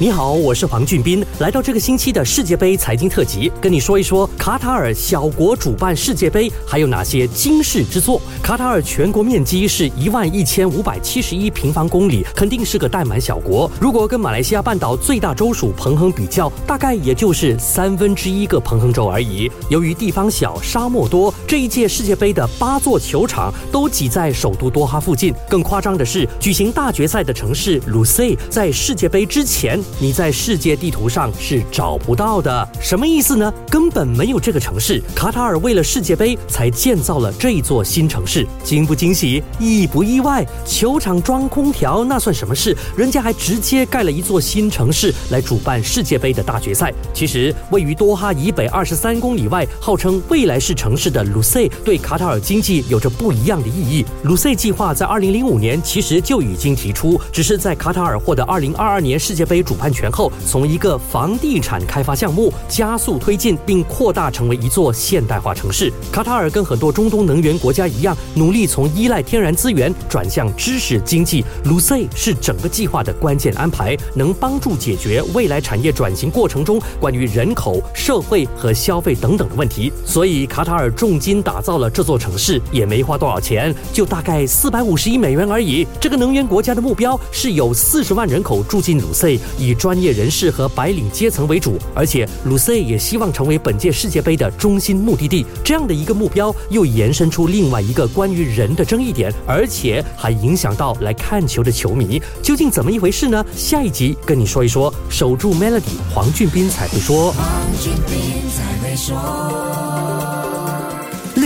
你好，我是黄俊斌，来到这个星期的世界杯财经特辑，跟你说一说卡塔尔小国主办世界杯还有哪些惊世之作。卡塔尔全国面积是一万一千五百七十一平方公里，肯定是个怠慢小国。如果跟马来西亚半岛最大州属彭亨比较，大概也就是三分之一个彭亨州而已。由于地方小、沙漠多，这一届世界杯的八座球场都挤在首都多哈附近。更夸张的是，举行大决赛的城市鲁塞在世界杯之前。你在世界地图上是找不到的，什么意思呢？根本没有这个城市。卡塔尔为了世界杯才建造了这座新城市，惊不惊喜，意不意外？球场装空调那算什么事？人家还直接盖了一座新城市来主办世界杯的大决赛。其实，位于多哈以北二十三公里外，号称未来式城市的鲁塞，对卡塔尔经济有着不一样的意义。鲁塞计划在二零零五年其实就已经提出，只是在卡塔尔获得二零二二年世界杯主。主权后，从一个房地产开发项目加速推进，并扩大成为一座现代化城市。卡塔尔跟很多中东能源国家一样，努力从依赖天然资源转向知识经济。卢塞是整个计划的关键安排，能帮助解决未来产业转型过程中关于人口、社会和消费等等的问题。所以，卡塔尔重金打造了这座城市，也没花多少钱，就大概四百五十亿美元而已。这个能源国家的目标是有四十万人口住进卢塞。以专业人士和白领阶层为主，而且鲁塞也希望成为本届世界杯的中心目的地。这样的一个目标，又延伸出另外一个关于人的争议点，而且还影响到来看球的球迷。究竟怎么一回事呢？下一集跟你说一说。守住 Melody，黄俊斌才会说。黄俊斌才会说。